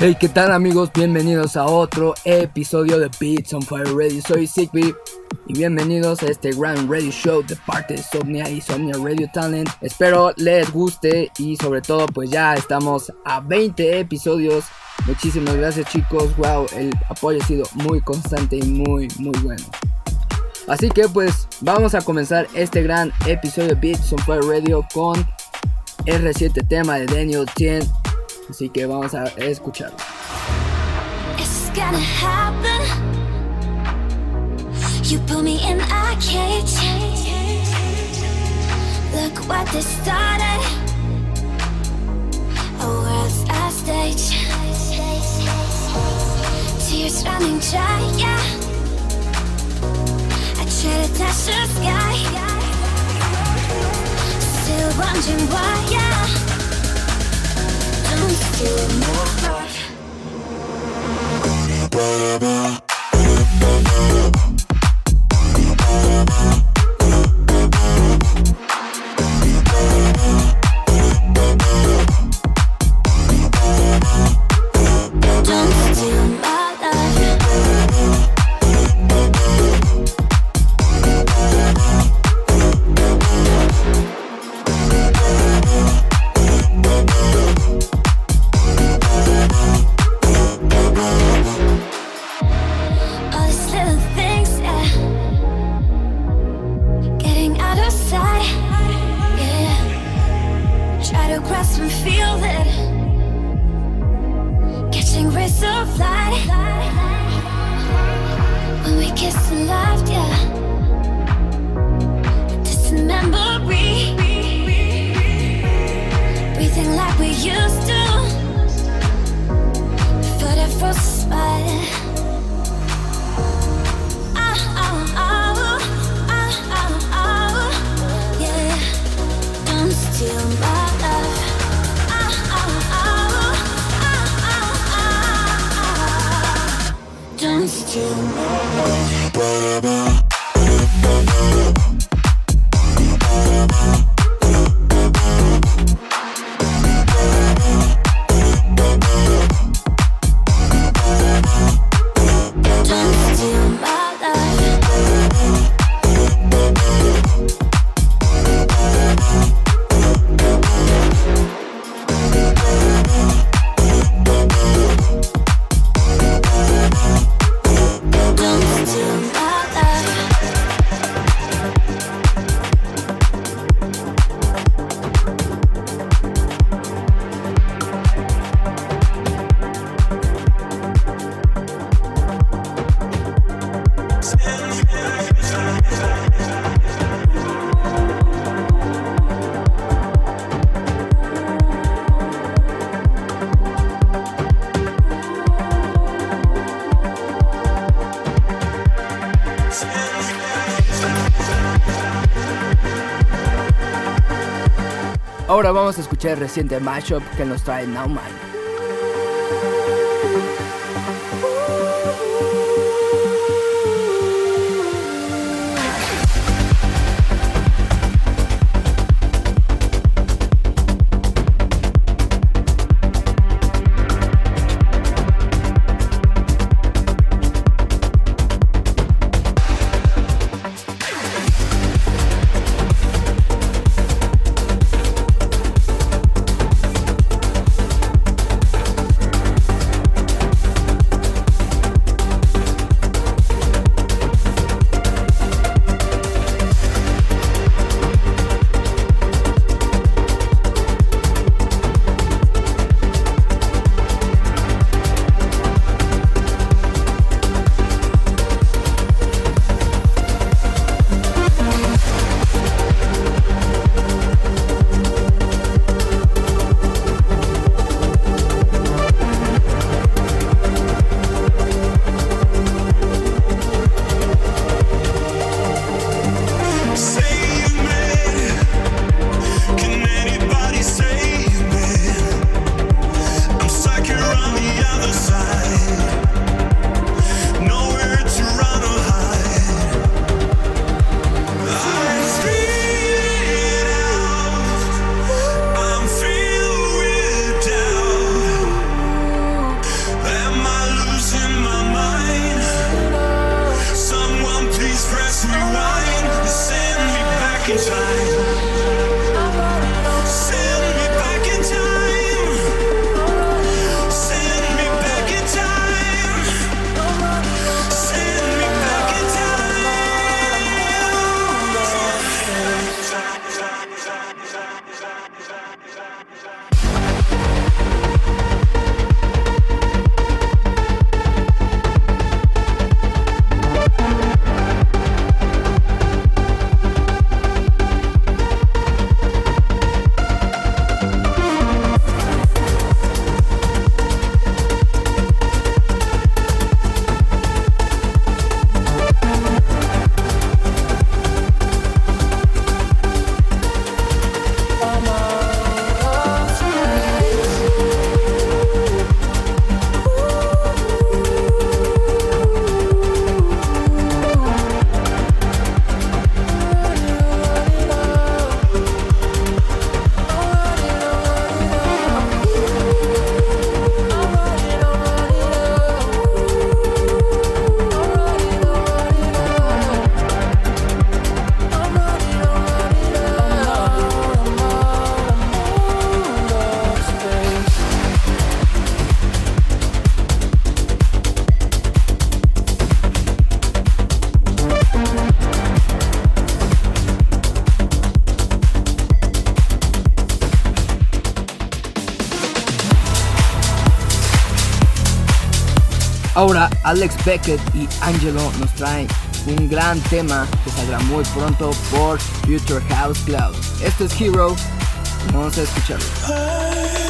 Hey, ¿qué tal amigos? Bienvenidos a otro episodio de Beats on Fire Radio. Soy Zigbee y bienvenidos a este Grand Radio Show de parte de Somnia y Somnia Radio Talent. Espero les guste y sobre todo pues ya estamos a 20 episodios. Muchísimas gracias chicos. Wow, el apoyo ha sido muy constante y muy muy bueno. Así que pues vamos a comenzar este gran episodio de Beats on Fire Radio con R7 tema de Daniel Tien Así que vamos a escuchar. It's gonna happen. You put me in a cage. Look what they started. A world's a stage. Tears running dry, yeah. I try to touch the sky. Still wondering why, yeah. Ba-ba-ba to my Ahora vamos a escuchar el reciente mashup que nos trae Nauman. Alex Beckett y Angelo nos traen un gran tema que saldrá muy pronto por Future House Cloud. Esto es Hero, vamos a escucharlo.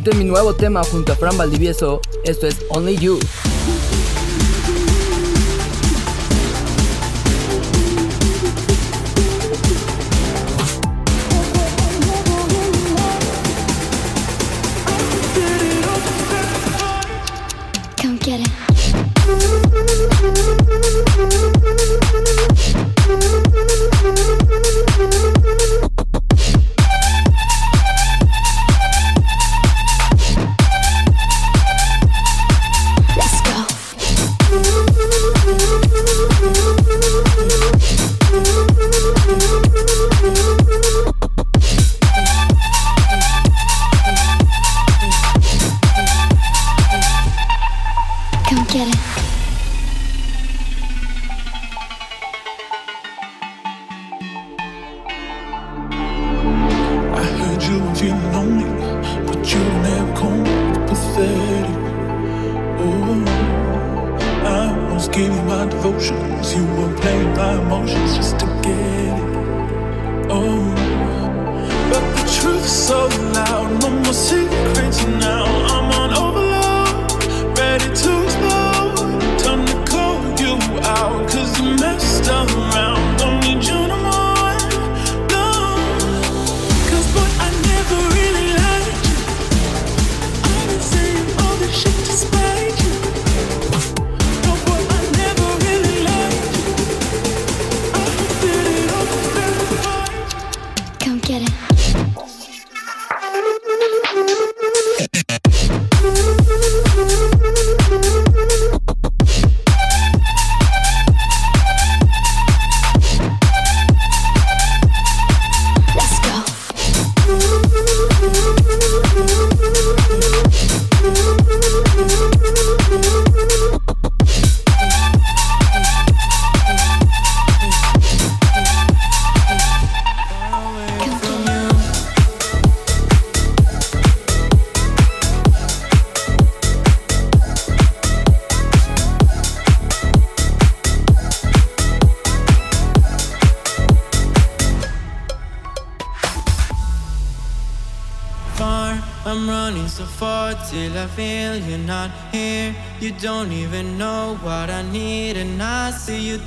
Disfruten mi nuevo tema junto a Fran Valdivieso. Esto es Only You. My devotions. You were playing my emotions just to get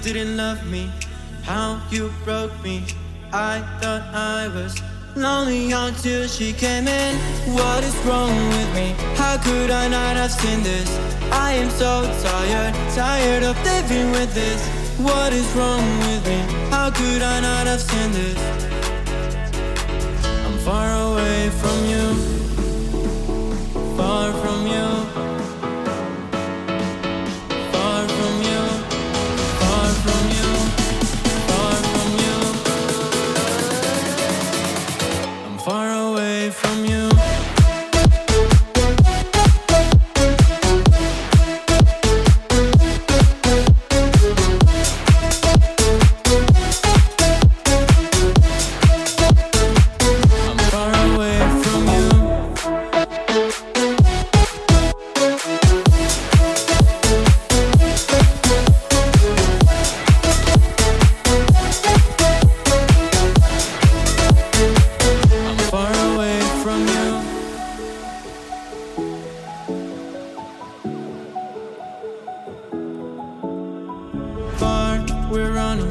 didn't love me. How you broke me. I thought I was lonely until she came in. What is wrong with me? How could I not have seen this? I am so tired, tired of living with this. What is wrong with me? How could I not have seen this? I'm far away from you,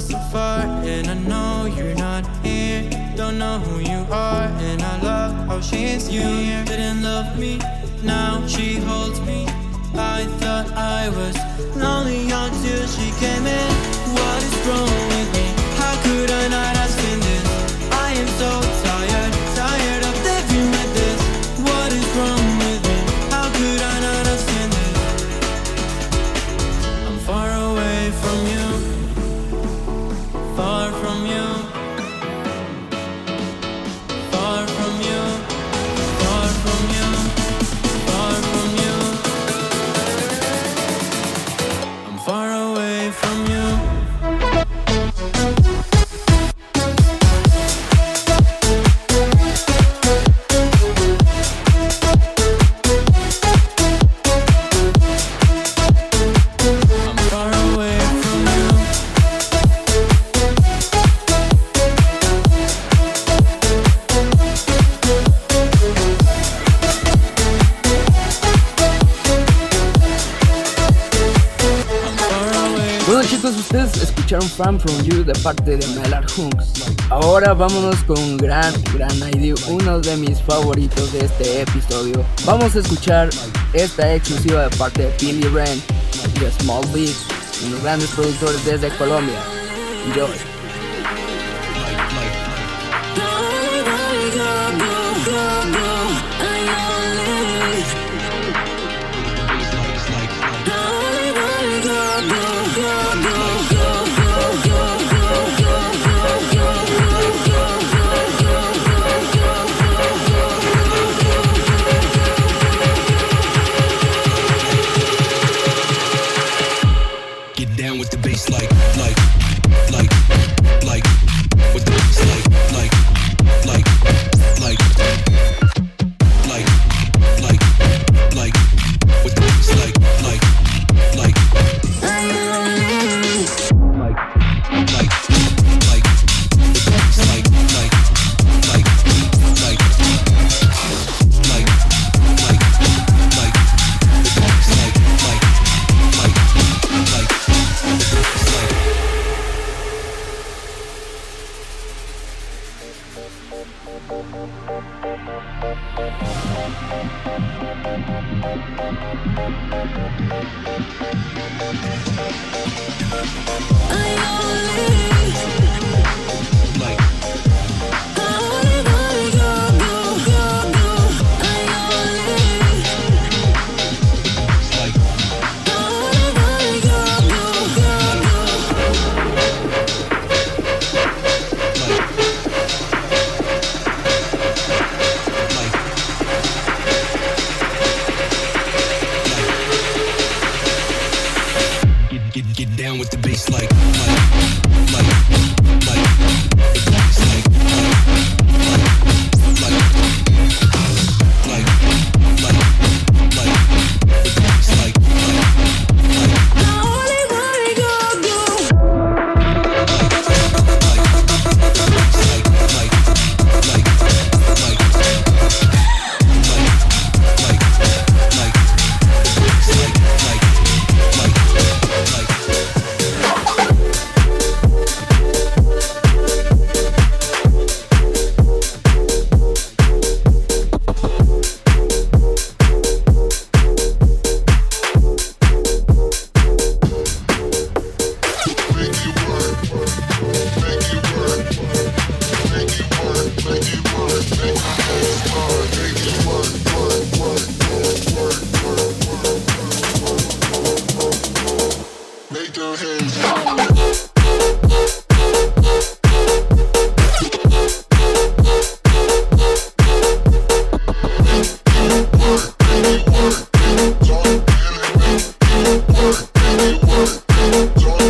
so far, and I know you're not here. Don't know who you are, and I love how she's you. Didn't love me, now she holds me. I thought I was lonely until she came in. What is wrong with me? How could I not From You de parte de Melar Hunks. Ahora vámonos con un gran, gran ID, uno de mis favoritos de este episodio. Vamos a escuchar Esta exclusiva de parte de Billy Ren de Small Beat, unos grandes productores desde Colombia. Enjoy. I only like One, two, three.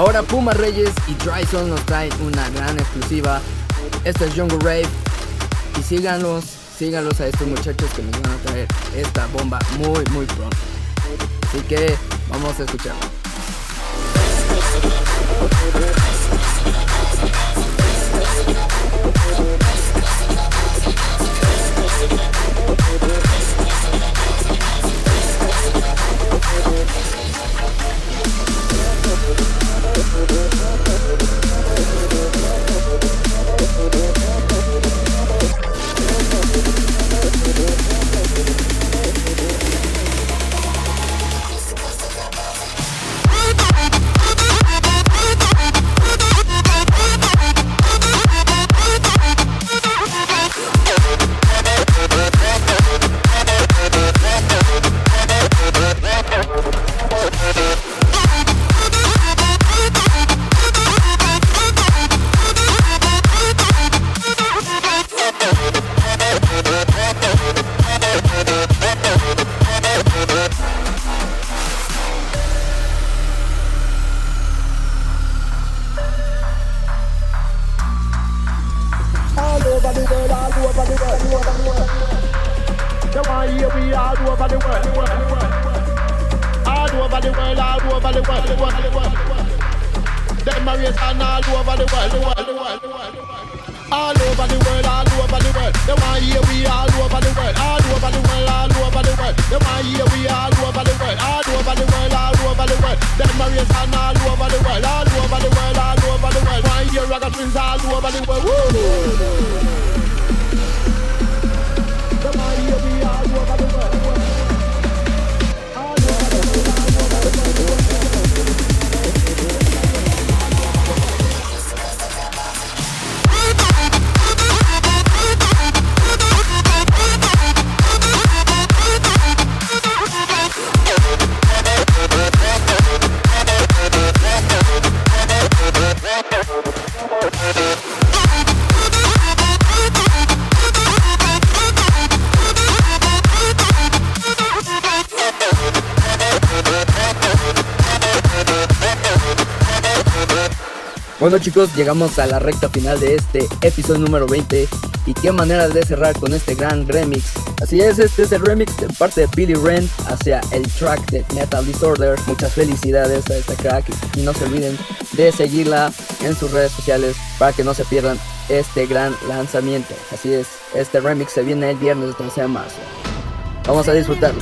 Ahora Puma Reyes y Dryson nos traen una gran exclusiva. Esto es Jungle Rave. Y síganlos, síganlos a estos muchachos que nos van a traer esta bomba muy, muy pronto. Así que vamos a escucharlo. Mm-hmm. Woo! Bueno chicos, llegamos a la recta final de este episodio número 20 y qué manera de cerrar con este gran remix. Así es, este es el remix de parte de Billy Ren hacia el track de Metal Disorder. Muchas felicidades a esta crack y no se olviden de seguirla en sus redes sociales para que no se pierdan este gran lanzamiento. Así es, este remix se viene el viernes 13 de marzo. Vamos a disfrutarlo.